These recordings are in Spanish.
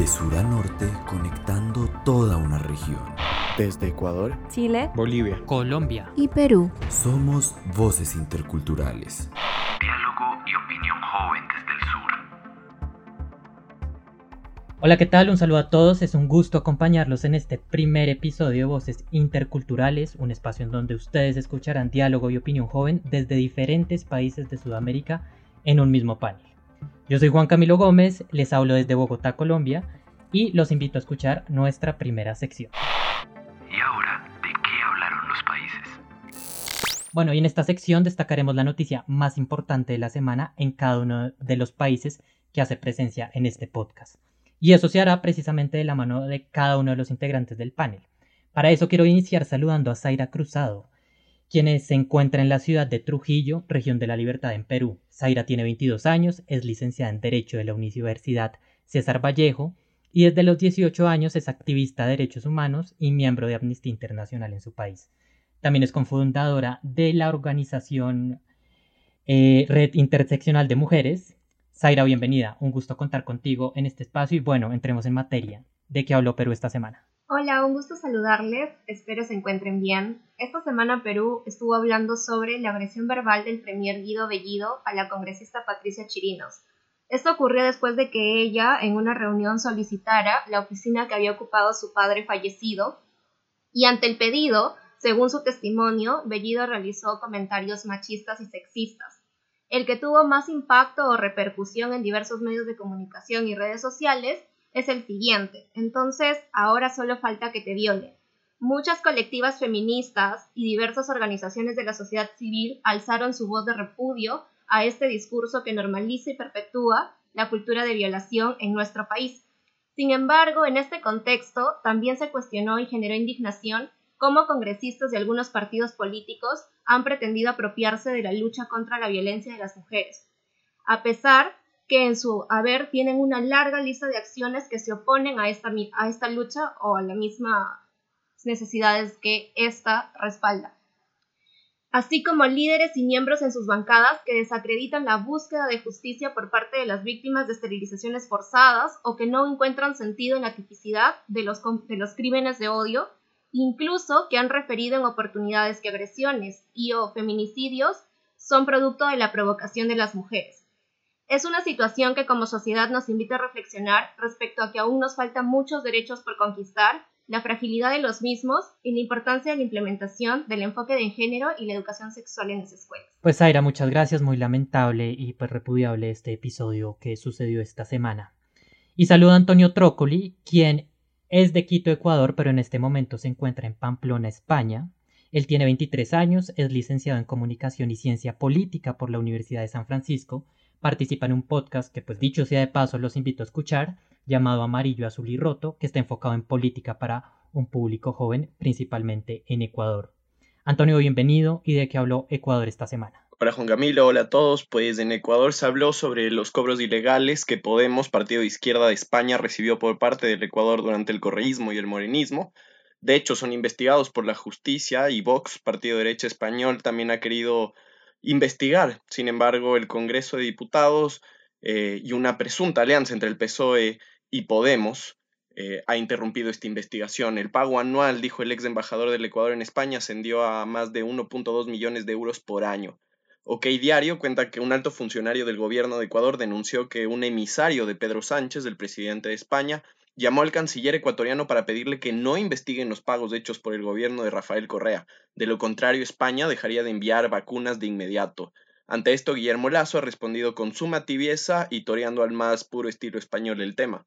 De sur a norte, conectando toda una región. Desde Ecuador, Chile, Bolivia, Colombia y Perú. Somos voces interculturales. Diálogo y opinión joven desde el sur. Hola, ¿qué tal? Un saludo a todos. Es un gusto acompañarlos en este primer episodio de Voces Interculturales, un espacio en donde ustedes escucharán diálogo y opinión joven desde diferentes países de Sudamérica en un mismo panel. Yo soy Juan Camilo Gómez, les hablo desde Bogotá, Colombia, y los invito a escuchar nuestra primera sección. ¿Y ahora de qué hablaron los países? Bueno, y en esta sección destacaremos la noticia más importante de la semana en cada uno de los países que hace presencia en este podcast. Y eso se hará precisamente de la mano de cada uno de los integrantes del panel. Para eso quiero iniciar saludando a Zaira Cruzado, quien se encuentra en la ciudad de Trujillo, región de la Libertad en Perú. Zaira tiene 22 años, es licenciada en Derecho de la Universidad César Vallejo y desde los 18 años es activista de derechos humanos y miembro de Amnistía Internacional en su país. También es cofundadora de la organización eh, Red Interseccional de Mujeres. Zaira, bienvenida. Un gusto contar contigo en este espacio y bueno, entremos en materia. ¿De qué habló Perú esta semana? Hola, un gusto saludarles, espero se encuentren bien. Esta semana Perú estuvo hablando sobre la agresión verbal del premier Guido Bellido a la congresista Patricia Chirinos. Esto ocurrió después de que ella en una reunión solicitara la oficina que había ocupado su padre fallecido y ante el pedido, según su testimonio, Bellido realizó comentarios machistas y sexistas. El que tuvo más impacto o repercusión en diversos medios de comunicación y redes sociales es el siguiente. Entonces, ahora solo falta que te viole. Muchas colectivas feministas y diversas organizaciones de la sociedad civil alzaron su voz de repudio a este discurso que normaliza y perpetúa la cultura de violación en nuestro país. Sin embargo, en este contexto también se cuestionó y generó indignación cómo congresistas de algunos partidos políticos han pretendido apropiarse de la lucha contra la violencia de las mujeres. A pesar que en su haber tienen una larga lista de acciones que se oponen a esta, a esta lucha o a las mismas necesidades que ésta respalda. Así como líderes y miembros en sus bancadas que desacreditan la búsqueda de justicia por parte de las víctimas de esterilizaciones forzadas o que no encuentran sentido en la tipicidad de los, de los crímenes de odio, incluso que han referido en oportunidades que agresiones y o feminicidios son producto de la provocación de las mujeres es una situación que como sociedad nos invita a reflexionar respecto a que aún nos faltan muchos derechos por conquistar, la fragilidad de los mismos y la importancia de la implementación del enfoque de género y la educación sexual en las escuelas. Pues Aira, muchas gracias, muy lamentable y pues repudiable este episodio que sucedió esta semana. Y saludo a Antonio Trócoli, quien es de Quito, Ecuador, pero en este momento se encuentra en Pamplona, España. Él tiene 23 años, es licenciado en Comunicación y Ciencia Política por la Universidad de San Francisco participa en un podcast que pues dicho sea de paso los invito a escuchar, llamado Amarillo, Azul y Roto, que está enfocado en política para un público joven, principalmente en Ecuador. Antonio, bienvenido y de qué habló Ecuador esta semana. Hola Juan Camilo, hola a todos. Pues en Ecuador se habló sobre los cobros ilegales que Podemos, partido de izquierda de España, recibió por parte del Ecuador durante el correísmo y el morenismo. De hecho, son investigados por la justicia y Vox, partido de derecha español, también ha querido investigar. Sin embargo, el Congreso de Diputados eh, y una presunta alianza entre el PSOE y Podemos eh, ha interrumpido esta investigación. El pago anual, dijo el ex embajador del Ecuador en España, ascendió a más de 1.2 millones de euros por año. OK Diario cuenta que un alto funcionario del gobierno de Ecuador denunció que un emisario de Pedro Sánchez, el presidente de España, llamó al canciller ecuatoriano para pedirle que no investiguen los pagos hechos por el gobierno de Rafael Correa. De lo contrario, España dejaría de enviar vacunas de inmediato. Ante esto, Guillermo Lazo ha respondido con suma tibieza y toreando al más puro estilo español el tema.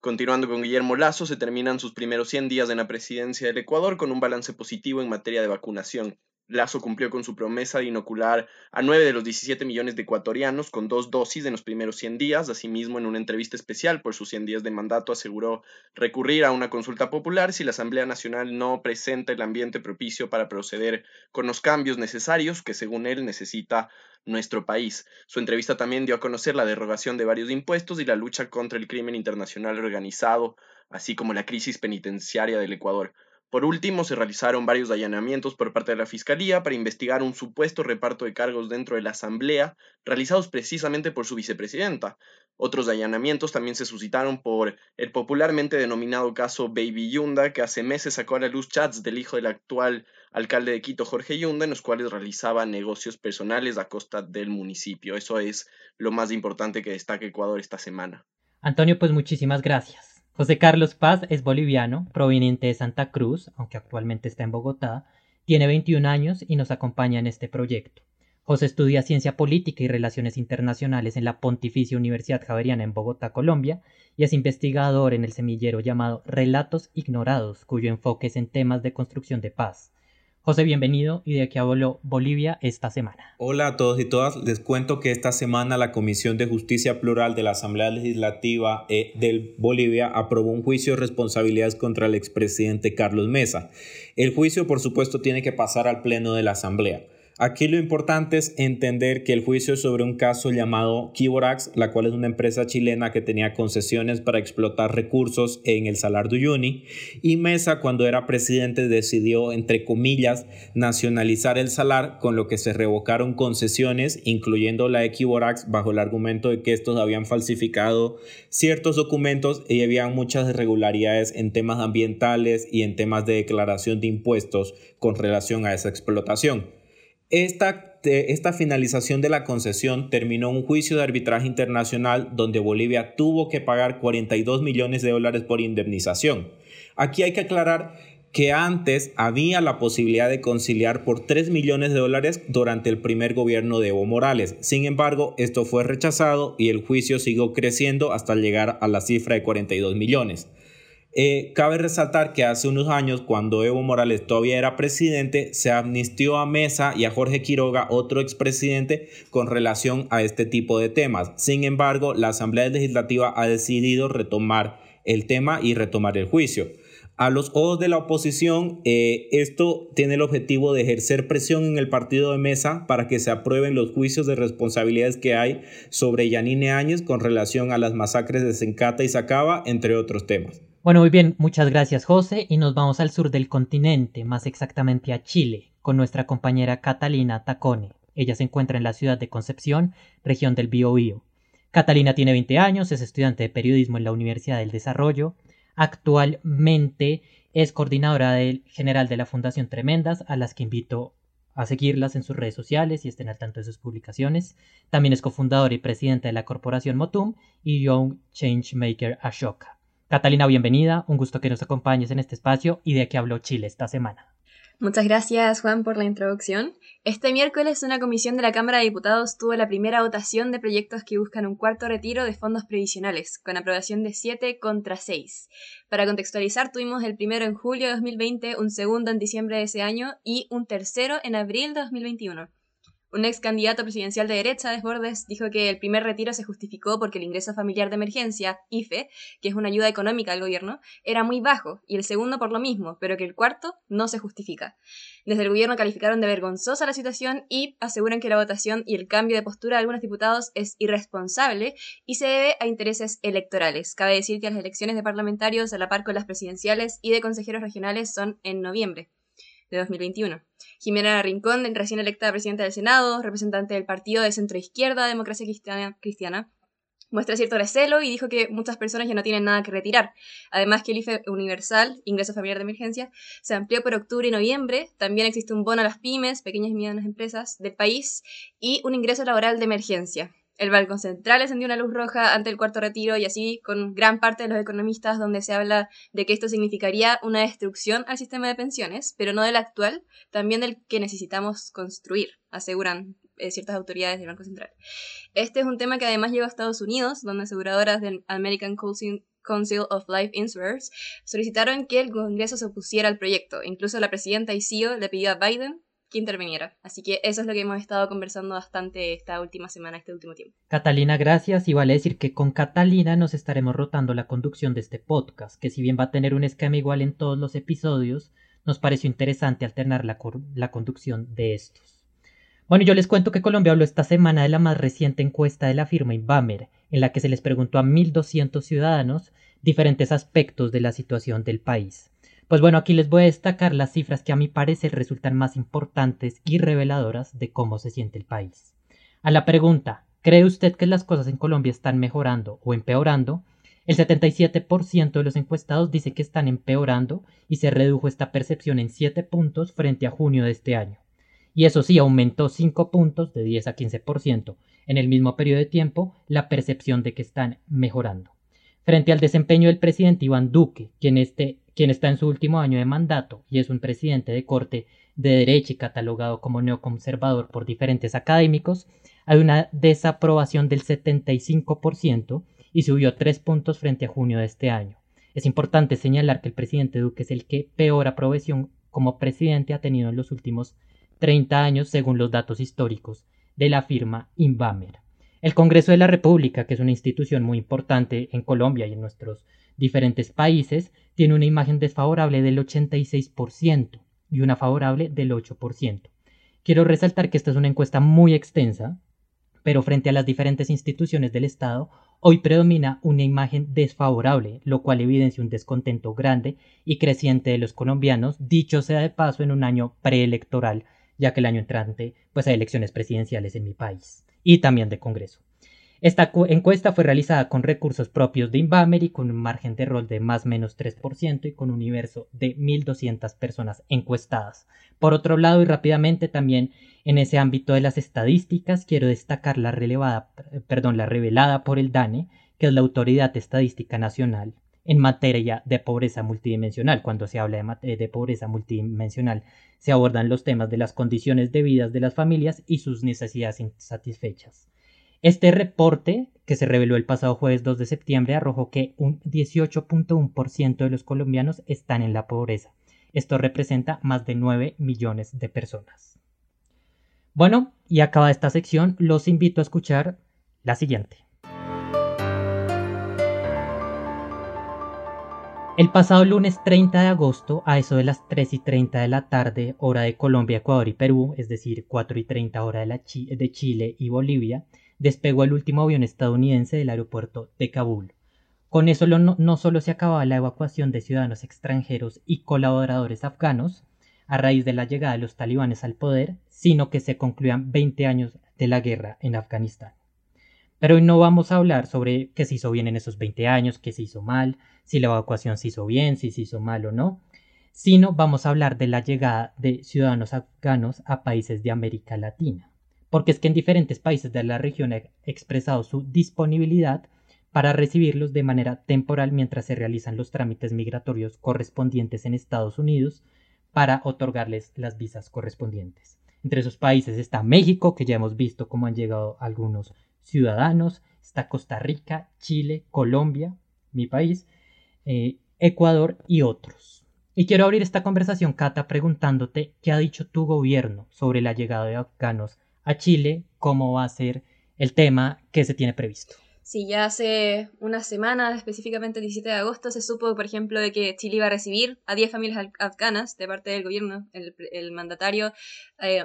Continuando con Guillermo Lazo, se terminan sus primeros 100 días en la presidencia del Ecuador con un balance positivo en materia de vacunación. Lazo cumplió con su promesa de inocular a 9 de los 17 millones de ecuatorianos con dos dosis en los primeros 100 días. Asimismo, en una entrevista especial por sus 100 días de mandato, aseguró recurrir a una consulta popular si la Asamblea Nacional no presenta el ambiente propicio para proceder con los cambios necesarios que, según él, necesita nuestro país. Su entrevista también dio a conocer la derogación de varios impuestos y la lucha contra el crimen internacional organizado, así como la crisis penitenciaria del Ecuador. Por último, se realizaron varios allanamientos por parte de la Fiscalía para investigar un supuesto reparto de cargos dentro de la Asamblea, realizados precisamente por su vicepresidenta. Otros allanamientos también se suscitaron por el popularmente denominado caso Baby Yunda, que hace meses sacó a la luz chats del hijo del actual alcalde de Quito, Jorge Yunda, en los cuales realizaba negocios personales a costa del municipio. Eso es lo más importante que destaca Ecuador esta semana. Antonio, pues muchísimas gracias. José Carlos Paz es boliviano, proveniente de Santa Cruz, aunque actualmente está en Bogotá, tiene 21 años y nos acompaña en este proyecto. José estudia Ciencia Política y Relaciones Internacionales en la Pontificia Universidad Javeriana en Bogotá, Colombia, y es investigador en el semillero llamado Relatos Ignorados, cuyo enfoque es en temas de construcción de paz. José, bienvenido y de aquí habló Bolivia esta semana. Hola a todos y todas. Les cuento que esta semana la Comisión de Justicia Plural de la Asamblea Legislativa eh, de Bolivia aprobó un juicio de responsabilidades contra el expresidente Carlos Mesa. El juicio, por supuesto, tiene que pasar al Pleno de la Asamblea. Aquí lo importante es entender que el juicio sobre un caso llamado Kiborax, la cual es una empresa chilena que tenía concesiones para explotar recursos en el Salar de Uyuni, y Mesa cuando era presidente decidió, entre comillas, nacionalizar el Salar, con lo que se revocaron concesiones, incluyendo la de Kiborax, bajo el argumento de que estos habían falsificado ciertos documentos y había muchas irregularidades en temas ambientales y en temas de declaración de impuestos con relación a esa explotación. Esta, esta, finalización de la concesión terminó un juicio de arbitraje internacional donde Bolivia tuvo que pagar 42 millones de dólares por indemnización. Aquí hay que aclarar que antes había la posibilidad de conciliar por 3 millones de dólares durante el primer gobierno de Evo Morales. Sin embargo, esto fue rechazado y el juicio siguió creciendo hasta llegar a la cifra de 42 millones. Eh, cabe resaltar que hace unos años, cuando Evo Morales todavía era presidente, se amnistió a Mesa y a Jorge Quiroga, otro expresidente, con relación a este tipo de temas. Sin embargo, la Asamblea Legislativa ha decidido retomar el tema y retomar el juicio. A los ojos de la oposición, eh, esto tiene el objetivo de ejercer presión en el partido de mesa para que se aprueben los juicios de responsabilidades que hay sobre Yanine Áñez con relación a las masacres de Sencata y Sacaba, entre otros temas. Bueno, muy bien, muchas gracias José y nos vamos al sur del continente, más exactamente a Chile, con nuestra compañera Catalina Tacone. Ella se encuentra en la ciudad de Concepción, región del Biobío. Catalina tiene 20 años, es estudiante de periodismo en la Universidad del Desarrollo. Actualmente es coordinadora general de la Fundación Tremendas, a las que invito a seguirlas en sus redes sociales y estén al tanto de sus publicaciones. También es cofundadora y presidenta de la corporación Motum y Young Changemaker Ashoka. Catalina, bienvenida, un gusto que nos acompañes en este espacio y de qué habló Chile esta semana. Muchas gracias Juan por la introducción. Este miércoles una comisión de la Cámara de Diputados tuvo la primera votación de proyectos que buscan un cuarto retiro de fondos previsionales, con aprobación de 7 contra 6. Para contextualizar, tuvimos el primero en julio de 2020, un segundo en diciembre de ese año y un tercero en abril de 2021. Un ex candidato presidencial de derecha, Desbordes, dijo que el primer retiro se justificó porque el ingreso familiar de emergencia, IFE, que es una ayuda económica del gobierno, era muy bajo, y el segundo por lo mismo, pero que el cuarto no se justifica. Desde el gobierno calificaron de vergonzosa la situación y aseguran que la votación y el cambio de postura de algunos diputados es irresponsable y se debe a intereses electorales. Cabe decir que las elecciones de parlamentarios a la par con las presidenciales y de consejeros regionales son en noviembre de 2021. Jimena Rincón, recién electa presidenta del Senado, representante del partido de centro izquierda Democracia Cristiana, muestra cierto recelo y dijo que muchas personas ya no tienen nada que retirar. Además que el IFE universal, ingreso familiar de emergencia, se amplió por octubre y noviembre. También existe un bono a las pymes, pequeñas y medianas empresas del país y un ingreso laboral de emergencia. El balcón central encendió una luz roja ante el cuarto retiro y así con gran parte de los economistas donde se habla de que esto significaría una destrucción al sistema de pensiones, pero no del actual, también del que necesitamos construir, aseguran eh, ciertas autoridades del Banco Central. Este es un tema que además llegó a Estados Unidos, donde aseguradoras del American Council of Life Insurers solicitaron que el Congreso se opusiera al proyecto. Incluso la presidenta y CEO le pidió a Biden que interviniera. Así que eso es lo que hemos estado conversando bastante esta última semana, este último tiempo. Catalina, gracias. Y vale decir que con Catalina nos estaremos rotando la conducción de este podcast, que si bien va a tener un esquema igual en todos los episodios, nos pareció interesante alternar la, conducción de estos. Bueno, yo les cuento que Colombia habló esta semana de la más reciente encuesta de la firma Inbamer, en la que se les preguntó a 1.200 ciudadanos diferentes aspectos de la situación del país. Pues bueno, aquí les voy a destacar las cifras que a mi parecer resultan más importantes y reveladoras de cómo se siente el país. A la pregunta, ¿cree usted que las cosas en Colombia están mejorando o empeorando? El 77% de los encuestados dice que están empeorando y se redujo esta percepción en 7 puntos frente a junio de este año. Y eso sí, aumentó 5 puntos de 10 a 15% en el mismo periodo de tiempo la percepción de que están mejorando. Frente al desempeño del presidente Iván Duque, quien, este, quien está en su último año de mandato y es un presidente de corte de derecha y catalogado como neoconservador por diferentes académicos, hay una desaprobación del 75% y subió 3 puntos frente a junio de este año. Es importante señalar que el presidente Duque es el que peor aprobación como presidente ha tenido en los últimos 30 años según los datos históricos de la firma Invamer. El Congreso de la República, que es una institución muy importante en Colombia y en nuestros diferentes países, tiene una imagen desfavorable del 86% y una favorable del 8%. Quiero resaltar que esta es una encuesta muy extensa, pero frente a las diferentes instituciones del Estado, hoy predomina una imagen desfavorable, lo cual evidencia un descontento grande y creciente de los colombianos, dicho sea de paso en un año preelectoral, ya que el año entrante pues hay elecciones presidenciales en mi país y también de Congreso. Esta encuesta fue realizada con recursos propios de Invamer y con un margen de rol de más o menos 3% y con un universo de 1.200 personas encuestadas. Por otro lado, y rápidamente también en ese ámbito de las estadísticas, quiero destacar la, relevada, perdón, la revelada por el DANE, que es la Autoridad Estadística Nacional en materia de pobreza multidimensional. Cuando se habla de, de, pobreza multidimensional, se abordan los temas de las condiciones de vida de las familias y sus necesidades insatisfechas. Este reporte, que se reveló el pasado jueves 2 de septiembre, arrojó que un 18.1% de los colombianos están en la pobreza. Esto representa más de 9 millones de personas. Bueno, y acaba esta sección, los invito a escuchar la siguiente. El pasado lunes 30 de agosto, a eso de las 3 y 30 de la tarde, hora de Colombia, Ecuador y Perú, es decir, 4 y 30 hora de, la de Chile y Bolivia, despegó el último avión estadounidense del aeropuerto de Kabul. Con eso no, solo se acababa la evacuación de ciudadanos extranjeros y colaboradores afganos a raíz de la llegada de los talibanes al poder, sino que se concluían 20 años de la guerra en Afganistán. Pero hoy no vamos a hablar sobre qué se hizo bien en esos 20 años, qué se hizo mal, si la evacuación se hizo bien, si se hizo mal o no, sino vamos a hablar de la llegada de ciudadanos afganos a países de América Latina porque es que en diferentes países de la región ha expresado su disponibilidad para recibirlos de manera temporal mientras se realizan los trámites migratorios correspondientes en Estados Unidos para otorgarles las visas correspondientes. Entre esos países está México, que ya hemos visto cómo han llegado algunos ciudadanos, está Costa Rica, Chile, Colombia, mi país, eh, Ecuador y otros. Y quiero abrir esta conversación, Cata, preguntándote qué ha dicho tu gobierno sobre la llegada de afganos a Chile, cómo va a ser el tema que se tiene previsto. Sí, ya hace unas semanas, específicamente el 17 de agosto, se supo, por ejemplo, de que Chile iba a recibir a 10 familias afganas de parte del gobierno. El, mandatario eh,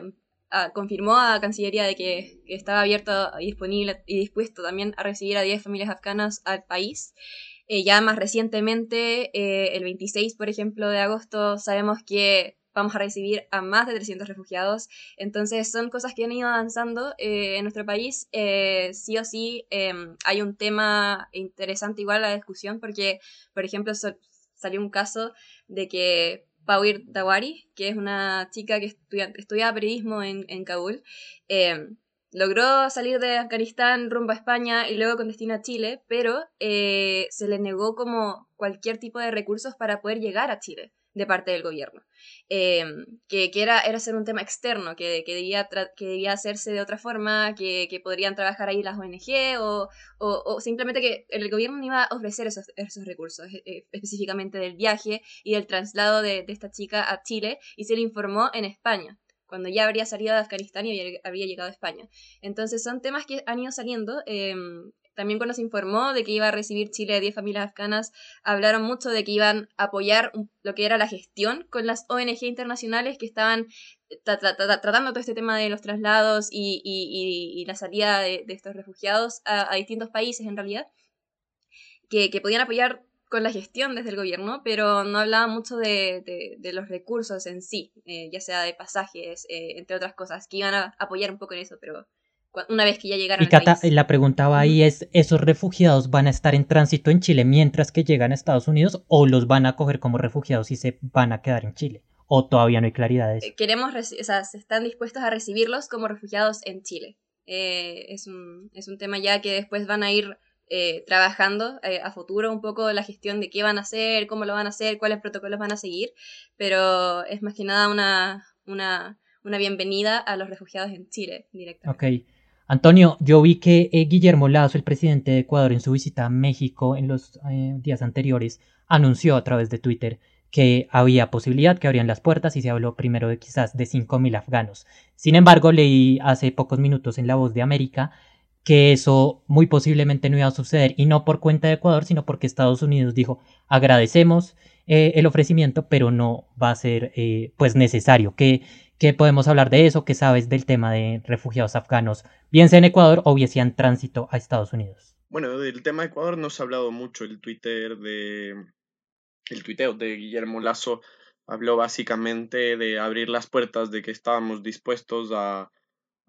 confirmó a Cancillería de que, estaba abierto y disponible y dispuesto también a recibir a 10 familias afganas al país. Eh, ya más recientemente, eh, el 26, por ejemplo, de agosto, sabemos que vamos a recibir a más de 300 refugiados. Entonces son cosas que han ido avanzando eh, en nuestro país. Eh, sí o sí em, hay un tema interesante igual la discusión porque, por ejemplo, salió un caso de que Pauir Dawari, que es una chica que estudia, estudia periodismo en, en Kabul, em, logró salir de Afganistán rumbo a España y luego con destino a Chile, pero eh, se le negó como cualquier tipo de recursos para poder llegar a Chile de parte del gobierno. Em, que, era, era ser un tema externo, que, que, debía, que debía hacerse de otra forma, que, que podrían trabajar ahí las ONG o, o, simplemente que el gobierno iba a ofrecer esos, esos recursos, eh, específicamente del viaje y del traslado de, de, esta chica a Chile, y se le informó en España cuando ya habría salido de Afganistán y habría llegado a España. Entonces son temas que han ido saliendo. Eh, también cuando se informó de que iba a recibir Chile a 10 familias afganas, hablaron mucho de que iban a apoyar lo que era la gestión con las ONG internacionales que estaban tratando todo este tema de los traslados y, la salida de, estos refugiados a, distintos países en realidad, que, podían apoyar con la gestión desde el gobierno, pero no hablaba mucho de, de, los recursos en sí, eh, ya sea de pasajes, eh, entre otras cosas, que iban a apoyar un poco en eso, pero una vez que ya llegaron. Y Cata, la pregunta ahí es, ¿esos refugiados van a estar en tránsito en Chile mientras que llegan a Estados Unidos o los van a coger como refugiados y se van a quedar en Chile? ¿O todavía no hay claridad de eso? Eh, queremos, o sea, están dispuestos a recibirlos como refugiados en Chile. es, un, es un tema ya que después van a ir eh, trabajando eh, a futuro un poco la gestión de qué van a hacer, cómo lo van a hacer, cuáles protocolos van a seguir, pero es más que nada una, una, una bienvenida a los refugiados en Chile directamente. Ok. Antonio, yo vi que eh, Guillermo Lazo, el presidente de Ecuador, en su visita a México en los días anteriores, anunció a través de Twitter que había posibilidad que abrían las puertas y se habló primero de quizás de 5.000 afganos. Sin embargo, leí hace pocos minutos en La Voz de América que eso muy posiblemente no iba a suceder y no por cuenta de Ecuador, sino porque Estados Unidos dijo agradecemos eh, el ofrecimiento, pero no va a ser eh, pues necesario. ¿Qué, ¿Qué, podemos hablar de eso? ¿Qué sabes del tema de refugiados afganos, bien sea en Ecuador o bien sea en tránsito a Estados Unidos? Bueno, del tema de Ecuador no se ha hablado mucho. El Twitter de el tuiteo de Guillermo Lazo habló básicamente de abrir las puertas, de que estábamos dispuestos a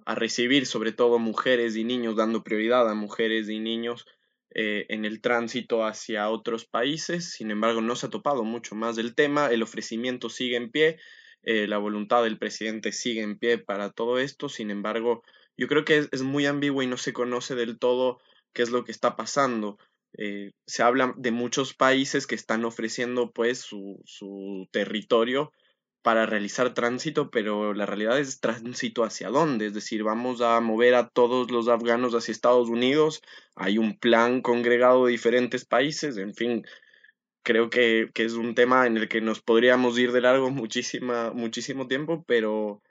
a recibir sobre todo mujeres y niños, dando prioridad a mujeres y niños eh, en el tránsito hacia otros países. Sin embargo, no se ha topado mucho más del tema, el ofrecimiento sigue en pie, eh, la voluntad del presidente sigue en pie para todo esto. Sin embargo, yo creo que es, muy ambiguo y no se conoce del todo qué es lo que está pasando. Eh, se habla de muchos países que están ofreciendo pues su, su territorio para realizar tránsito, pero la realidad es tránsito hacia dónde, es decir, vamos a mover a todos los afganos hacia Estados Unidos, hay un plan congregado de diferentes países, en fin, creo que, es un tema en el que nos podríamos ir de largo muchísima, muchísimo tiempo, pero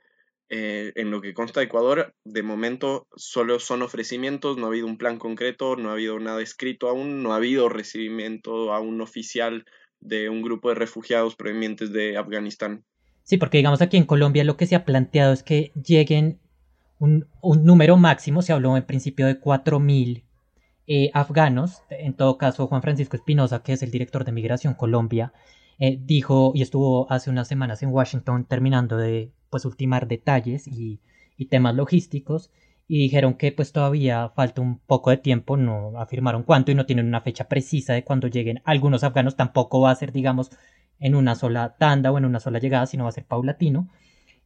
eh, en lo que consta de Ecuador, de momento solo son ofrecimientos, no ha habido un plan concreto, no ha habido nada escrito aún, no ha habido recibimiento aún oficial de un grupo de refugiados provenientes de Afganistán. Sí, porque digamos aquí en Colombia lo que se ha planteado es que lleguen un, número máximo, se habló en principio de 4.000 eh, afganos, en todo caso Juan Francisco Espinosa, que es el director de Migración Colombia, eh, dijo y estuvo hace unas semanas en Washington terminando de pues ultimar detalles y, temas logísticos y dijeron que pues todavía falta un poco de tiempo, no afirmaron cuánto y no tienen una fecha precisa de cuando lleguen algunos afganos, tampoco va a ser digamos en una sola tanda o en una sola llegada, sino va a ser paulatino.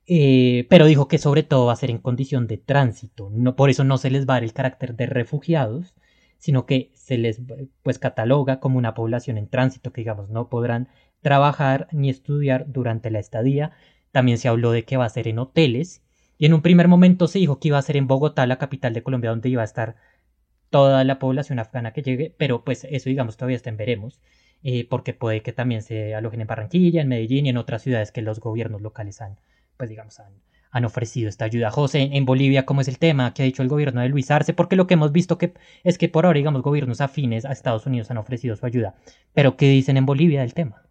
Eh, pero dijo que sobre todo va a ser en condición de tránsito. No, por eso no se les va a dar el carácter de refugiados, sino que se les pues cataloga como una población en tránsito que digamos no podrán trabajar ni estudiar durante la estadía. También se habló de que va a ser en hoteles y en un primer momento se dijo que iba a ser en Bogotá, la capital de Colombia, donde iba a estar toda la población afgana que llegue, pero pues eso digamos todavía está en veremos. Eh, porque puede que también se alojen en Barranquilla, en Medellín y en otras ciudades que los gobiernos locales han, pues digamos, han, ofrecido esta ayuda. José, en Bolivia, ¿cómo es el tema que ha dicho el gobierno de Luis Arce? Porque lo que hemos visto que, es que por ahora, digamos, gobiernos afines a Estados Unidos han ofrecido su ayuda. Pero, ¿qué dicen en Bolivia del tema?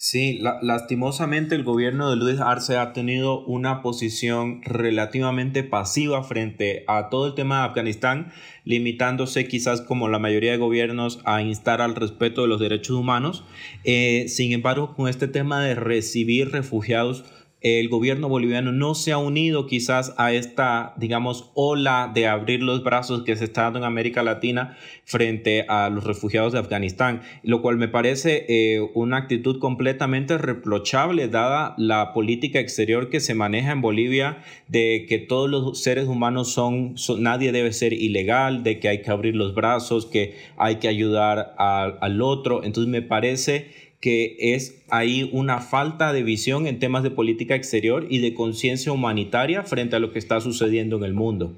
Sí, lastimosamente el gobierno de Luis Arce ha tenido una posición relativamente pasiva frente a todo el tema de Afganistán, limitándose quizás como la mayoría de gobiernos a instar al respeto de los derechos humanos. Eh, sin embargo, con este tema de recibir refugiados, el gobierno boliviano no se ha unido quizás a esta, digamos, ola de abrir los brazos que se está dando en América Latina frente a los refugiados de Afganistán, lo cual me parece eh, una actitud completamente reprochable dada la política exterior que se maneja en Bolivia de que todos los seres humanos son, nadie debe ser ilegal, de que hay que abrir los brazos, que hay que ayudar al otro. Entonces me parece que es ahí una falta de visión en temas de política exterior y de conciencia humanitaria frente a lo que está sucediendo en el mundo.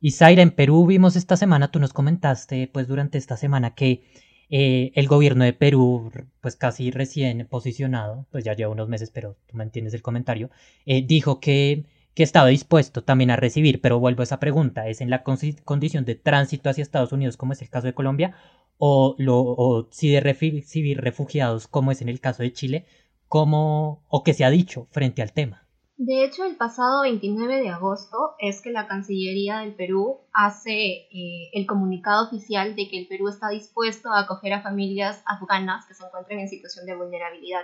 Y Zaira, en Perú vimos esta semana, tú nos comentaste pues durante esta semana que eh, el gobierno de Perú, pues casi recién posicionado, pues ya lleva unos meses, pero tú me entiendes el comentario, eh, dijo que, que estaba dispuesto también a recibir, pero vuelvo a esa pregunta, ¿es en la condición de tránsito hacia Estados Unidos como es el caso de Colombia o, lo, o si de recibir refugiados, como es en el caso de Chile, como, o que se ha dicho frente al tema. De hecho, el pasado 29 de agosto es que la Cancillería del Perú hace eh, el comunicado oficial de que el Perú está dispuesto a acoger a familias afganas que se encuentren en situación de vulnerabilidad.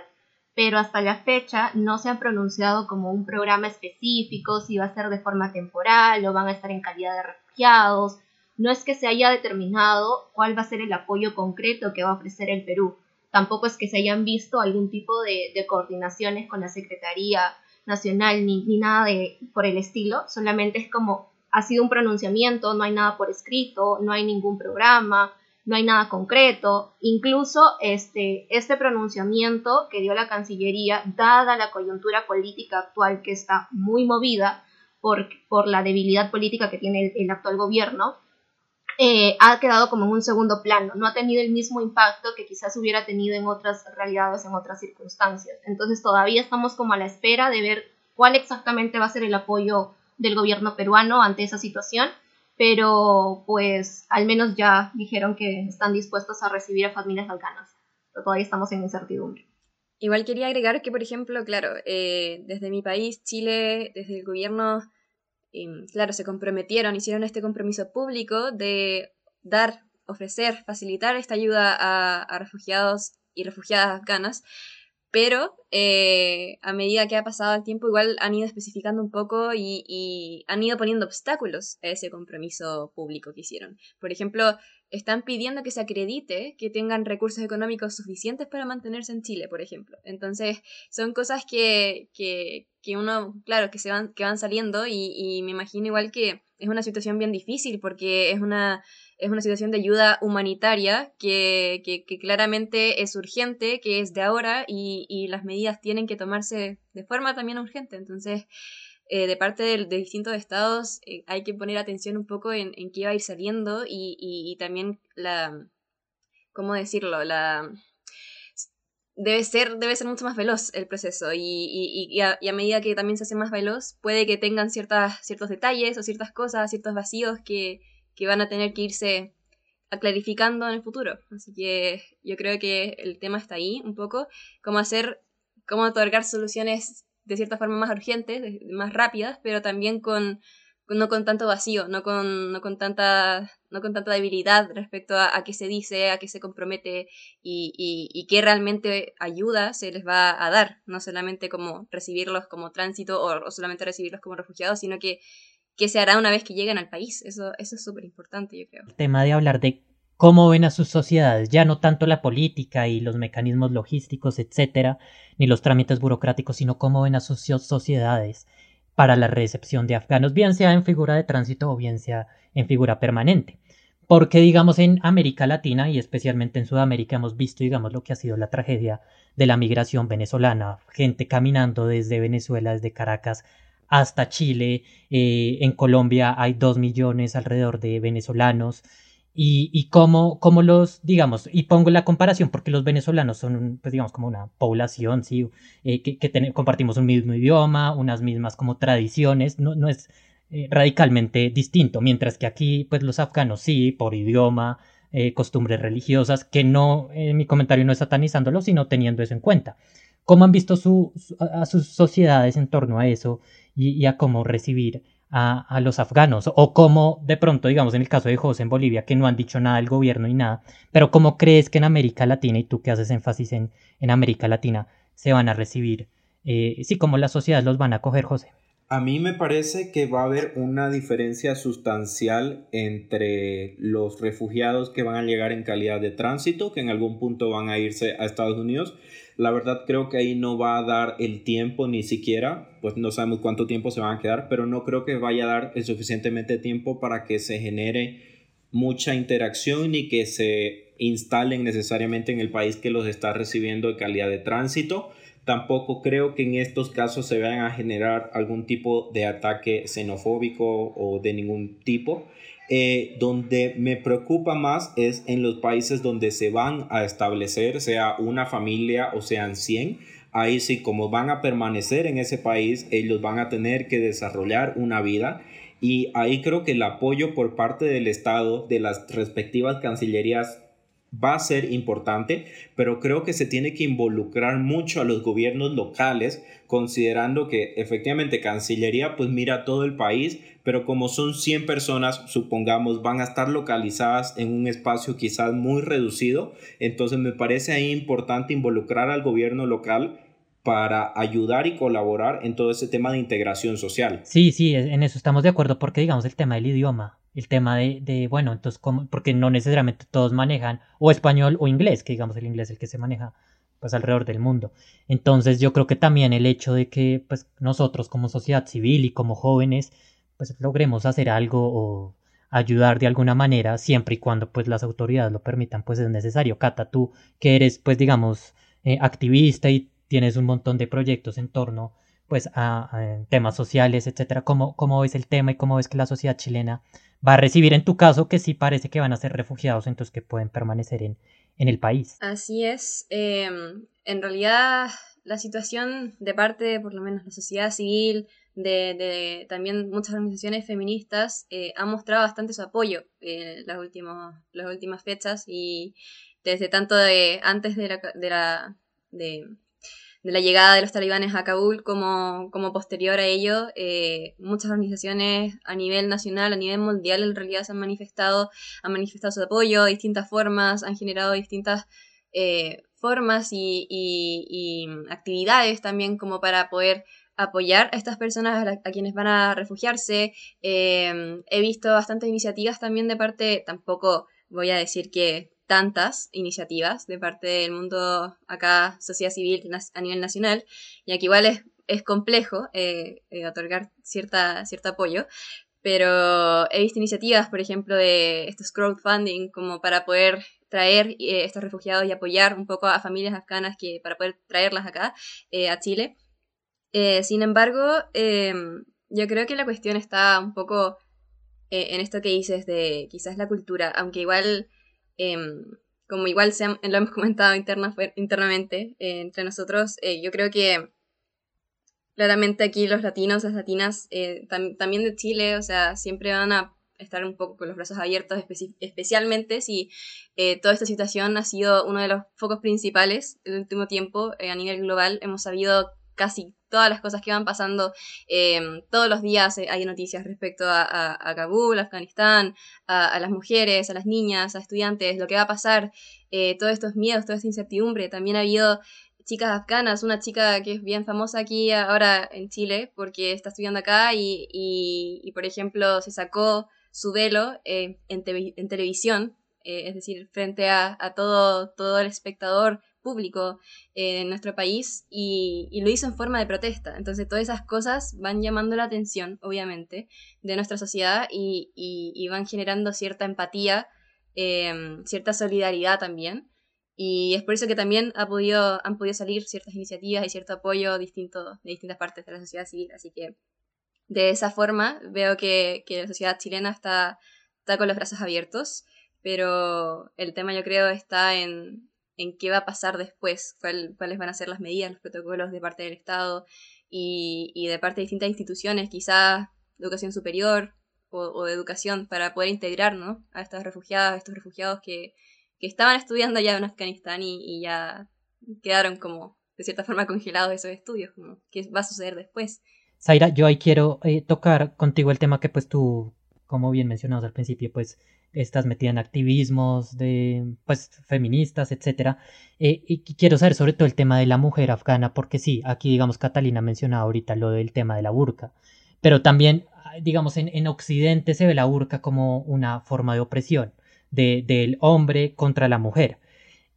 Pero hasta la fecha no se han pronunciado como un programa específico, si va a ser de forma temporal o van a estar en calidad de refugiados. No es que se haya determinado cuál va a ser el apoyo concreto que va a ofrecer el Perú. Tampoco es que se hayan visto algún tipo de, coordinaciones con la Secretaría nacional ni, ni nada de, por el estilo, solamente es como ha sido un pronunciamiento, no hay nada por escrito, no hay ningún programa, no hay nada concreto. Incluso este, este pronunciamiento que dio la Cancillería, dada la coyuntura política actual que está muy movida por, por la debilidad política que tiene el actual gobierno, eh, ha quedado como en un segundo plano, no ha tenido el mismo impacto que quizás hubiera tenido en otras realidades, en otras circunstancias. Entonces todavía estamos como a la espera de ver cuál exactamente va a ser el apoyo del gobierno peruano ante esa situación, pero pues al menos ya dijeron que están dispuestos a recibir a familias afganas, pero todavía estamos en incertidumbre. Igual quería agregar que, por ejemplo, claro, eh, desde mi país, Chile, desde el gobierno claro, se comprometieron, hicieron este compromiso público de dar, ofrecer, facilitar esta ayuda a, refugiados y refugiadas afganas, pero eh, a medida que ha pasado el tiempo igual han ido especificando un poco y, y, han ido poniendo obstáculos a ese compromiso público que hicieron. Por ejemplo, están pidiendo que se acredite que tengan recursos económicos suficientes para mantenerse en Chile, por ejemplo. Entonces, son cosas que, que, que uno, claro, que, se van, que van saliendo y, y, me imagino igual que es una situación bien difícil porque es una, es una situación de ayuda humanitaria que, que, que claramente es urgente, que es de ahora y, y, las medidas tienen que tomarse de forma también urgente. Entonces, eh, de parte de, distintos estados eh, hay que poner atención un poco en, en qué va a ir saliendo y, y, también la, ¿cómo decirlo? La, debe ser, debe ser mucho más veloz el proceso y, y, a, y, a, medida que también se hace más veloz puede que tengan ciertas, ciertos detalles o ciertas cosas, ciertos vacíos que, que van a tener que irse clarificando en el futuro. Así que yo creo que el tema está ahí un poco, cómo hacer, cómo otorgar soluciones de cierta forma más urgentes, más rápidas, pero también con, no con tanto vacío, no con, no con, tanta, no con tanta debilidad respecto a, qué se dice, a qué se compromete y, qué realmente ayuda se les va a dar, no solamente como recibirlos como tránsito o, solamente recibirlos como refugiados, sino que qué se hará una vez que lleguen al país. Eso, eso es súper importante, yo creo. El tema de hablar de cómo ven a sus sociedades, ya no tanto la política y los mecanismos logísticos, etcétera, ni los trámites burocráticos, sino cómo ven a sus sociedades para la recepción de afganos, bien sea en figura de tránsito o bien sea en figura permanente. Porque, digamos, en América Latina y especialmente en Sudamérica hemos visto, digamos, lo que ha sido la tragedia de la migración venezolana, gente caminando desde Venezuela, desde Caracas hasta Chile, eh, en Colombia hay dos millones alrededor de venezolanos, y, cómo, cómo, los, digamos, y pongo la comparación porque los venezolanos son, pues digamos, como una población, sí, eh, que, compartimos un mismo idioma, unas mismas como tradiciones, no, no es eh, radicalmente distinto, mientras que aquí, pues los afganos sí, por idioma, eh, costumbres religiosas, que no, en mi comentario no es satanizándolo, sino teniendo eso en cuenta. ¿Cómo han visto su, a sus sociedades en torno a eso y, y a cómo recibir a, los afganos o cómo de pronto, digamos en el caso de José en Bolivia, que no han dicho nada del gobierno ni nada, pero cómo crees que en América Latina, y tú que haces énfasis en, en América Latina, se van a recibir, eh, sí, cómo las sociedades los van a acoger, José. A mí me parece que va a haber una diferencia sustancial entre los refugiados que van a llegar en calidad de tránsito, que en algún punto van a irse a Estados Unidos. La verdad creo que ahí no va a dar el tiempo ni siquiera, pues no sabemos cuánto tiempo se van a quedar, pero no creo que vaya a dar el suficientemente tiempo para que se genere mucha interacción ni que se instalen necesariamente en el país que los está recibiendo en calidad de tránsito Tampoco creo que en estos casos se vayan a generar algún tipo de ataque xenofóbico o de ningún tipo. Eh, donde me preocupa más es en los países donde se van a establecer, sea una familia o sean 100. Ahí sí, como van a permanecer en ese país, ellos van a tener que desarrollar una vida. Y ahí creo que el apoyo por parte del Estado, de las respectivas cancillerías va a ser importante, pero creo que se tiene que involucrar mucho a los gobiernos locales, considerando que efectivamente Cancillería pues mira todo el país, pero como son 100 personas, supongamos, van a estar localizadas en un espacio quizás muy reducido, entonces me parece ahí importante involucrar al gobierno local para ayudar y colaborar en todo ese tema de integración social. Sí, sí, en eso estamos de acuerdo porque digamos el tema del idioma el tema de, de bueno, entonces, ¿cómo? porque no necesariamente todos manejan o español o inglés, que digamos el inglés es el que se maneja pues alrededor del mundo. Entonces yo creo que también el hecho de que pues nosotros como sociedad civil y como jóvenes pues logremos hacer algo o ayudar de alguna manera siempre y cuando pues las autoridades lo permitan pues es necesario. Cata, tú que eres pues digamos eh, activista y tienes un montón de proyectos en torno pues a, temas sociales, etcétera, ¿Cómo, ¿cómo ves el tema y cómo ves que la sociedad chilena va a recibir en tu caso que sí parece que van a ser refugiados, entonces que pueden permanecer en, en el país. Así es. Em, en realidad, la situación de parte, por lo menos la sociedad civil, de, de también muchas organizaciones feministas, eh, ha mostrado bastante su apoyo en las, las últimas fechas y desde tanto de antes de la, de la de, de la llegada de los talibanes a Kabul como, como posterior a ello, eh, muchas organizaciones a nivel nacional, a nivel mundial en realidad se han manifestado, han manifestado su apoyo de distintas formas, han generado distintas eh, formas y, y, actividades también como para poder apoyar a estas personas a, quienes van a refugiarse. Eh, he visto bastantes iniciativas también de parte, tampoco voy a decir que tantas iniciativas de parte del mundo acá, sociedad civil a nivel nacional, y aquí igual es, es complejo eh, eh, otorgar cierta, cierto apoyo, pero he visto iniciativas, por ejemplo, de estos crowdfunding como para poder traer eh, estos refugiados y apoyar un poco a familias afganas que, para poder traerlas acá a Chile. sin embargo, em, yo creo que la cuestión está un poco en esto que dices de quizás la cultura, aunque igual Em, como igual se lo hemos comentado interna, internamente eh, entre nosotros, eh, yo creo que claramente aquí los latinos, las latinas, eh, también de Chile, o sea, siempre van a estar un poco con los brazos abiertos, especialmente si toda esta situación ha sido uno de los focos principales del último tiempo a nivel global. Hemos sabido casi todas las cosas que van pasando. Em, todos los días eh, hay noticias respecto a, Kabul, Afganistán, a, las mujeres, a las niñas, a estudiantes, lo que va a pasar, eh, todos estos miedos, toda esta incertidumbre. También ha habido chicas afganas, una chica que es bien famosa aquí ahora en Chile porque está estudiando acá y, por ejemplo, se sacó su velo eh, en, televisión, es decir, frente a, todo, todo el espectador público eh, en nuestro país y, lo hizo en forma de protesta. Entonces todas esas cosas van llamando la atención, obviamente, de nuestra sociedad y, van generando cierta empatía, em, cierta solidaridad también. Y es por eso que también ha podido, han podido salir ciertas iniciativas y cierto apoyo distinto de distintas partes de la sociedad civil. Así que de esa forma veo que, que la sociedad chilena está, está con los brazos abiertos, pero el tema yo creo está en, en qué va a pasar después, cuáles van a ser las medidas, los protocolos de parte del Estado y, de parte de distintas instituciones, quizás educación superior o, de educación, para poder integrar a estas refugiadas, estos refugiados que, estaban estudiando allá en Afganistán y, ya quedaron como de cierta forma congelados esos estudios, qué va a suceder después. Zaira, yo ahí quiero eh, tocar contigo el tema que pues tú, como bien mencionabas al principio, pues estás metida en activismos de pues feministas, etcétera. Eh, y quiero saber sobre todo el tema de la mujer afgana, porque sí, aquí digamos Catalina mencionaba ahorita lo del tema de la burka, pero también digamos en, en Occidente se ve la burka como una forma de opresión de, del hombre contra la mujer.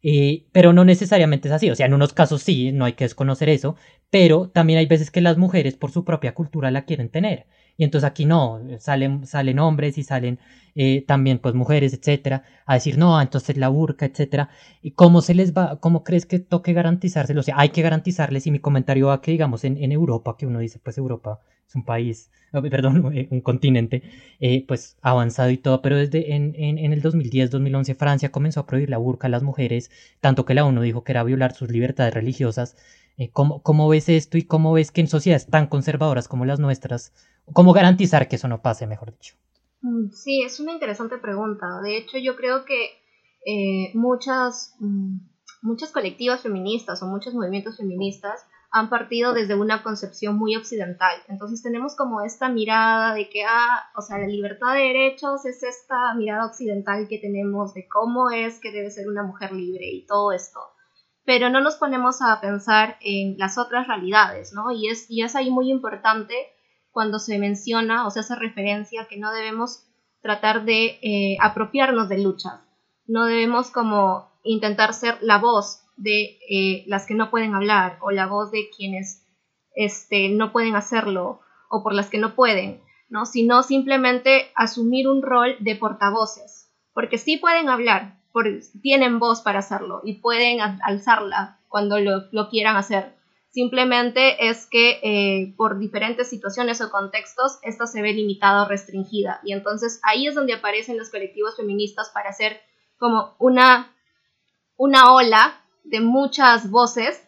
Eh, pero no necesariamente es así, o sea, en unos casos sí, no hay que desconocer eso, pero también hay veces que las mujeres por su propia cultura la quieren tener. Y entonces aquí no, salen, salen hombres y salen eh, también pues mujeres, etcétera, a decir no, entonces la burca, etcétera. ¿Y cómo se les va, cómo crees que toque garantizárselo? O sea, hay que garantizarles y mi comentario va que digamos en, en Europa, que uno dice pues Europa es un país, perdón, un continente, eh, pues avanzado y todo, pero desde en, en, en el 2010, 2011 Francia comenzó a prohibir la burca a las mujeres, tanto que la ONU dijo que era violar sus libertades religiosas. Eh, ¿cómo, ¿Cómo ves esto y cómo ves que en sociedades tan conservadoras como las nuestras, cómo garantizar que eso no pase, mejor dicho? Mm, sí, es una interesante pregunta. De hecho, yo creo que eh, muchas, mm, muchas colectivas feministas o muchos movimientos feministas han partido desde una concepción muy occidental. Entonces tenemos como esta mirada de que, ah, o sea, la libertad de derechos es esta mirada occidental que tenemos de cómo es que debe ser una mujer libre y todo esto. Pero no nos ponemos a pensar en las otras realidades, ¿no? Y es, y es ahí muy importante cuando se menciona o se hace referencia que no debemos tratar de eh, apropiarnos de luchas, no debemos como intentar ser la voz de eh, las que no pueden hablar o la voz de quienes este, no pueden hacerlo o por las que no pueden, ¿no? sino simplemente asumir un rol de portavoces, porque sí pueden hablar, tienen voz para hacerlo y pueden alzarla cuando lo, quieran hacer. Simplemente es que eh, por diferentes situaciones o contextos esto se ve limitado o restringida. Y entonces ahí es donde aparecen los colectivos feministas para hacer como una, una ola de muchas voces,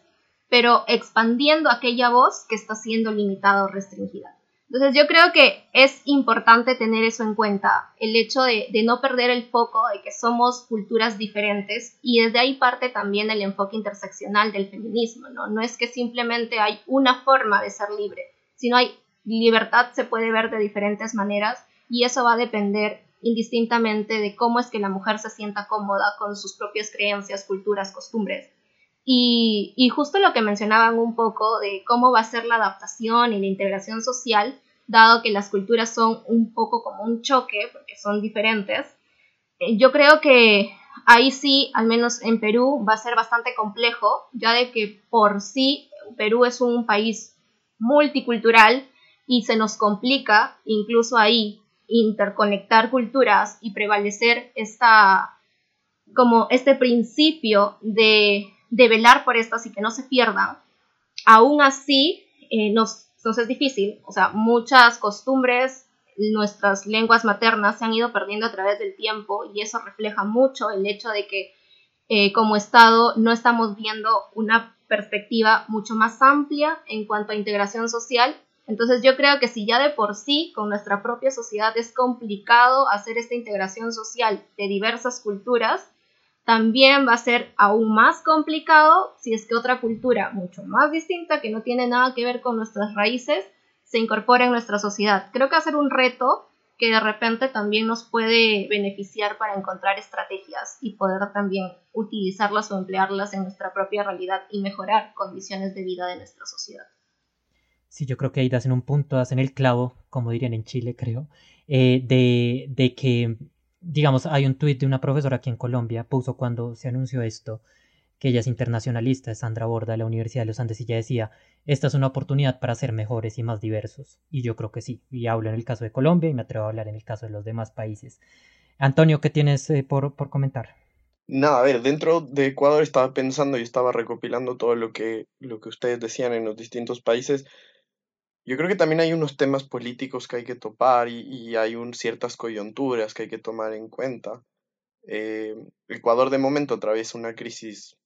pero expandiendo aquella voz que está siendo limitada o restringida. Entonces yo creo que es importante tener eso en cuenta, el hecho de, no perder el foco de que somos culturas diferentes y desde ahí parte también el enfoque interseccional del feminismo, ¿no? No es que simplemente hay una forma de ser libre, sino hay libertad se puede ver de diferentes maneras y eso va a depender indistintamente de cómo es que la mujer se sienta cómoda con sus propias creencias, culturas, costumbres. Y, y, justo lo que mencionaban un poco de cómo va a ser la adaptación y la integración social, dado que las culturas son un poco como un choque, porque son diferentes, eh, yo creo que ahí sí, al menos en Perú, va a ser bastante complejo, ya de que por sí Perú es un país multicultural y se nos complica incluso ahí interconectar culturas y prevalecer esta, como este principio de, de velar por estas y que no se pierdan, aún así eh, nos, es difícil. O sea, muchas costumbres, nuestras lenguas maternas se han ido perdiendo a través del tiempo y eso refleja mucho el hecho de que eh, como Estado no estamos viendo una perspectiva mucho más amplia en cuanto a integración social entonces yo creo que si ya de por sí con nuestra propia sociedad es complicado hacer esta integración social de diversas culturas, también va a ser aún más complicado si es que otra cultura mucho más distinta, que no tiene nada que ver con nuestras raíces, se incorpora en nuestra sociedad. Creo que va a ser un reto que de repente también nos puede beneficiar para encontrar estrategias y poder también utilizarlas o emplearlas en nuestra propia realidad y mejorar condiciones de vida de nuestra sociedad. Sí, yo creo que ahí das en un punto, das en el clavo, como dirían en Chile, creo, eh, de, de, que, digamos, hay un tuit de una profesora aquí en Colombia, puso cuando se anunció esto, que ella es internacionalista, Sandra Borda de la Universidad de los Andes, y ella decía, esta es una oportunidad para ser mejores y más diversos. Y yo creo que sí, y hablo en el caso de Colombia y me atrevo a hablar en el caso de los demás países. Antonio, ¿qué tienes eh, por, por comentar? Nada, a ver, dentro de Ecuador estaba pensando y estaba recopilando todo lo que, lo que ustedes decían en los distintos países yo creo que también hay unos temas políticos que hay que topar y, hay un, ciertas coyunturas que hay que tomar en cuenta. Eh, Ecuador de momento atraviesa una crisis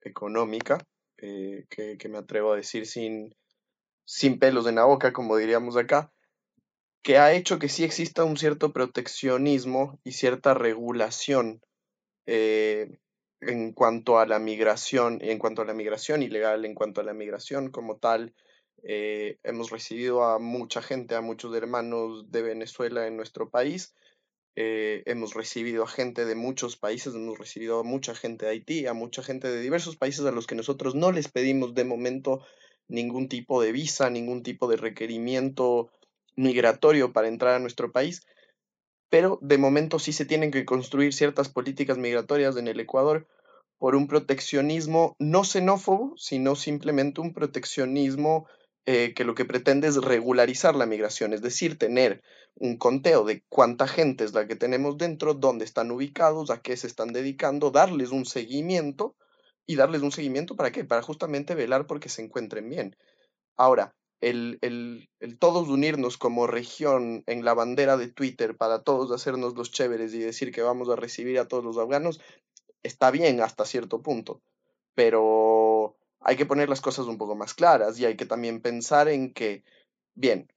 económica, eh, que, me atrevo a decir sin, sin pelos en la boca, como diríamos acá, que ha hecho que sí exista un cierto proteccionismo y cierta regulación eh, en cuanto a la migración, en cuanto a la migración ilegal, en cuanto a la migración como tal, eh, hemos recibido a mucha gente, a muchos hermanos de Venezuela en nuestro país. Eh, hemos recibido a gente de muchos países, hemos recibido a mucha gente de Haití, a mucha gente de diversos países a los que nosotros no les pedimos de momento ningún tipo de visa, ningún tipo de requerimiento migratorio para entrar a nuestro país, pero de momento sí se tienen que construir ciertas políticas migratorias en el Ecuador por un proteccionismo no xenófobo, sino simplemente un proteccionismo eh, que lo que pretende es regularizar la migración, es decir, tener un conteo de cuánta gente es la que tenemos dentro, dónde están ubicados, a qué se están dedicando, darles un seguimiento y darles un seguimiento para qué, para justamente velar porque se encuentren bien. Ahora, el, el, el, todos unirnos como región en la bandera de Twitter para todos hacernos los chéveres y decir que vamos a recibir a todos los afganos, está bien hasta cierto punto, pero hay que poner las cosas un poco más claras y hay que también pensar en que, bien,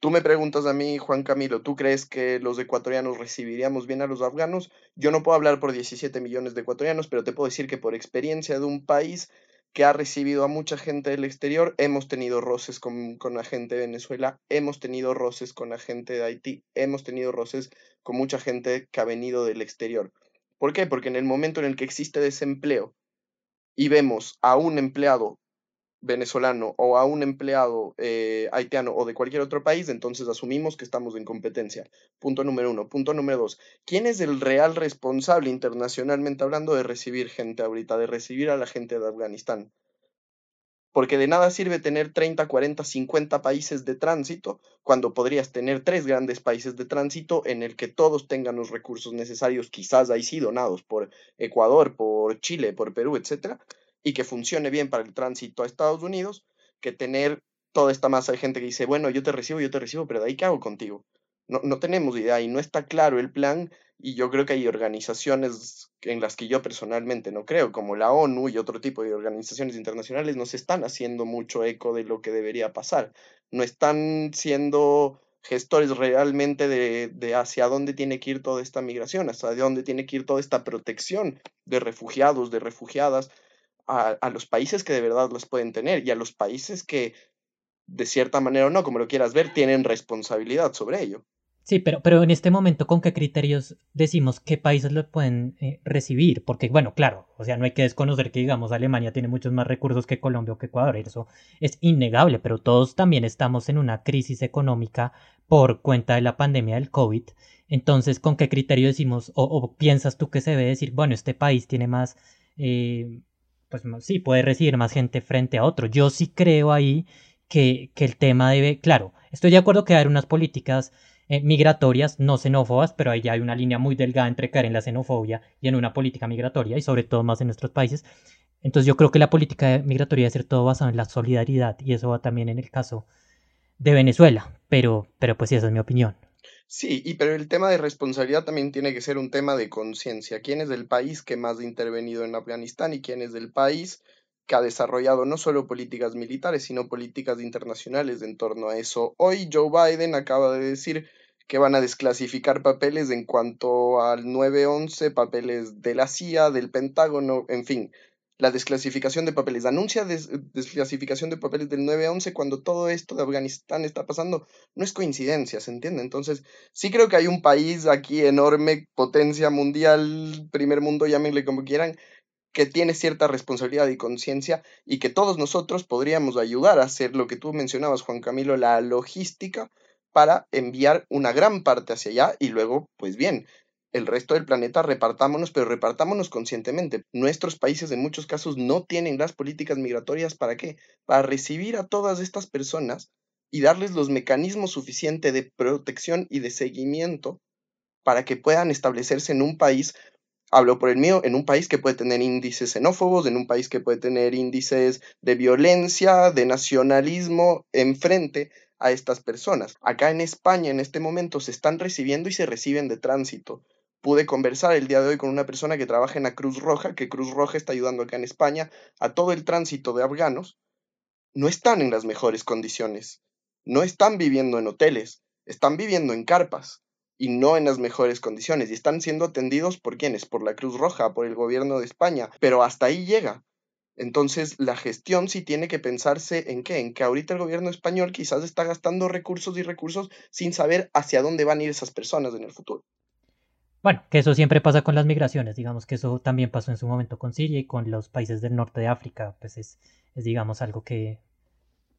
tú me preguntas a mí, Juan Camilo, ¿tú crees que los ecuatorianos recibiríamos bien a los afganos? Yo no puedo hablar por 17 millones de ecuatorianos, pero te puedo decir que por experiencia de un país que ha recibido a mucha gente del exterior, hemos tenido roces con, con la gente de Venezuela, hemos tenido roces con la gente de Haití, hemos tenido roces con mucha gente que ha venido del exterior. ¿Por qué? Porque en el momento en el que existe desempleo y vemos a un empleado venezolano o a un empleado eh, haitiano o de cualquier otro país, entonces asumimos que estamos en competencia. Punto número uno. Punto número dos. ¿Quién es el real responsable internacionalmente hablando de recibir gente ahorita, de recibir a la gente de Afganistán? Porque de nada sirve tener 30, 40, 50 países de tránsito cuando podrías tener tres grandes países de tránsito en el que todos tengan los recursos necesarios, quizás ahí sí donados por Ecuador, por Chile, por Perú, etcétera, y que funcione bien para el tránsito a Estados Unidos que tener toda esta masa de gente que dice, bueno, yo te recibo, yo te recibo, pero de ahí qué hago contigo. No, no tenemos idea y no está claro el plan y yo creo que hay organizaciones en las que yo personalmente no creo, como la ONU y otro tipo de organizaciones internacionales, no se están haciendo mucho eco de lo que debería pasar. No están siendo gestores realmente de, de, hacia dónde tiene que ir toda esta migración, hacia dónde tiene que ir toda esta protección de refugiados, de refugiadas, a, los países que de verdad las pueden tener y a los países que, de cierta manera o no, como lo quieras ver, tienen responsabilidad sobre ello. Sí, pero, pero en este momento, ¿con qué criterios decimos qué países lo pueden eh, recibir? Porque, bueno, claro, o sea, no hay que desconocer que, digamos, Alemania tiene muchos más recursos que Colombia o que Ecuador, eso es innegable, pero todos también estamos en una crisis económica por cuenta de la pandemia del COVID. Entonces, ¿con qué criterio decimos, o, piensas tú que se debe decir, bueno, este país tiene más eh, pues sí, puede recibir más gente frente a otro. Yo sí creo ahí que, que el tema debe, claro, estoy de acuerdo que hay unas políticas eh, migratorias no xenófobas, pero ahí ya hay una línea muy delgada entre caer en la xenofobia y en una política migratoria, y sobre todo más en nuestros países. Entonces yo creo que la política migratoria debe ser todo basado en la solidaridad, y eso va también en el caso de Venezuela, pero, pero pues sí, esa es mi opinión. Sí, y pero el tema de responsabilidad también tiene que ser un tema de conciencia. ¿Quién es el país que más ha intervenido en Afganistán y quién es el país que ha desarrollado no solo políticas militares, sino políticas internacionales en torno a eso? Hoy Joe Biden acaba de decir que van a desclasificar papeles en cuanto al 911, papeles de la CIA, del Pentágono, en fin, la desclasificación de papeles. Anuncia desclasificación de papeles del 9-11 cuando todo esto de Afganistán está pasando. No es coincidencia, ¿se entiende? Entonces, sí creo que hay un país aquí enorme, potencia mundial, primer mundo, llámenle como quieran, que tiene cierta responsabilidad y conciencia y que todos nosotros podríamos ayudar a hacer lo que tú mencionabas, Juan Camilo, la logística para enviar una gran parte hacia allá y luego, pues bien, el resto del planeta repartámonos, pero repartámonos conscientemente. Nuestros países en muchos casos no tienen las políticas migratorias para qué? Para recibir a todas estas personas y darles los mecanismos suficientes de protección y de seguimiento para que puedan establecerse en un país, hablo por el mío, en un país que puede tener índices xenófobos, en un país que puede tener índices de violencia, de nacionalismo enfrente a estas personas. Acá en España en este momento se están recibiendo y se reciben de tránsito. Pude conversar el día de hoy con una persona que trabaja en la Cruz Roja, que Cruz Roja está ayudando acá en España a todo el tránsito de afganos, no están en las mejores condiciones, no están viviendo en hoteles, están viviendo en carpas y no en las mejores condiciones y están siendo atendidos por quienes, por la Cruz Roja, por el gobierno de España, pero hasta ahí llega. Entonces, la gestión sí tiene que pensarse en qué, en que ahorita el gobierno español quizás está gastando recursos y recursos sin saber hacia dónde van a ir esas personas en el futuro. Bueno, que eso siempre pasa con las migraciones, digamos que eso también pasó en su momento con Siria y con los países del norte de África, pues es, es digamos, algo que,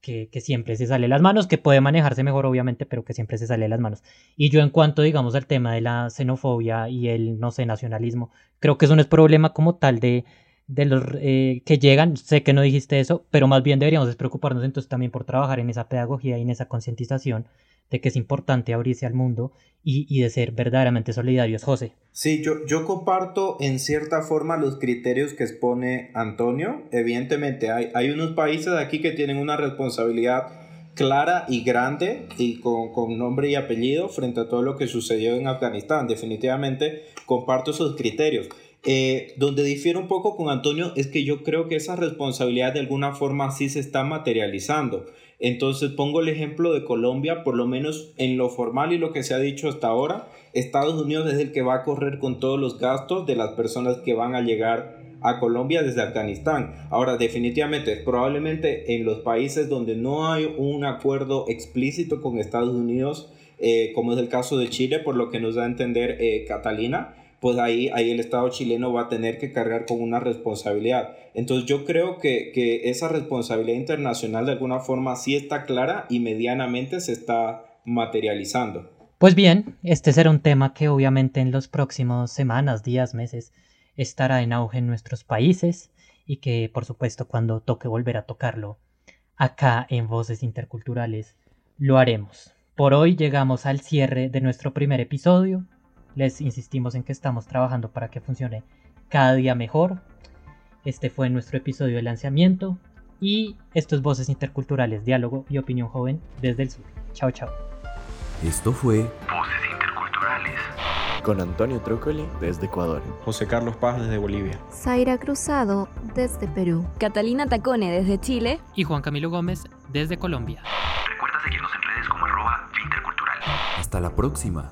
que, que, siempre se sale las manos, que puede manejarse mejor obviamente, pero que siempre se sale las manos. Y yo en cuanto, digamos, al tema de la xenofobia y el, no sé, nacionalismo, creo que eso no es problema como tal de, de los eh, que llegan, sé que no dijiste eso, pero más bien deberíamos preocuparnos entonces también por trabajar en esa pedagogía y en esa concientización de que es importante abrirse al mundo y, de ser verdaderamente solidarios, José. Sí, yo, yo comparto en cierta forma los criterios que expone Antonio. Evidentemente hay, hay unos países aquí que tienen una responsabilidad clara y grande y con, con, nombre y apellido frente a todo lo que sucedió en Afganistán. Definitivamente comparto esos criterios. Eh, donde difiere un poco con Antonio es que yo creo que esa responsabilidad de alguna forma sí se está materializando. Entonces pongo el ejemplo de Colombia, por lo menos en lo formal y lo que se ha dicho hasta ahora, Estados Unidos es el que va a correr con todos los gastos de las personas que van a llegar a Colombia desde Afganistán. Ahora, definitivamente, probablemente en los países donde no hay un acuerdo explícito con Estados Unidos, eh, como es el caso de Chile, por lo que nos da a entender eh, Catalina, pues ahí, ahí el Estado chileno va a tener que cargar con una responsabilidad. Entonces yo creo que, que esa responsabilidad internacional de alguna forma sí está clara y medianamente se está materializando. Pues bien, este será un tema que obviamente en los próximos semanas, días, meses estará en auge en nuestros países y que por supuesto cuando toque volver a tocarlo acá en Voces Interculturales lo haremos. Por hoy llegamos al cierre de nuestro primer episodio. Les insistimos en que estamos trabajando para que funcione cada día mejor. Este fue nuestro episodio de lanzamiento y estos Voces Interculturales, Diálogo y Opinión Joven desde el sur. Chao, chao. Esto fue Voces interculturales. Con Antonio Trócoli desde Ecuador. José Carlos Paz desde Bolivia. Zaira Cruzado desde Perú. Catalina Tacone desde Chile. Y Juan Camilo Gómez desde Colombia. Recuerda seguirnos en redes como arroba intercultural. Hasta la próxima.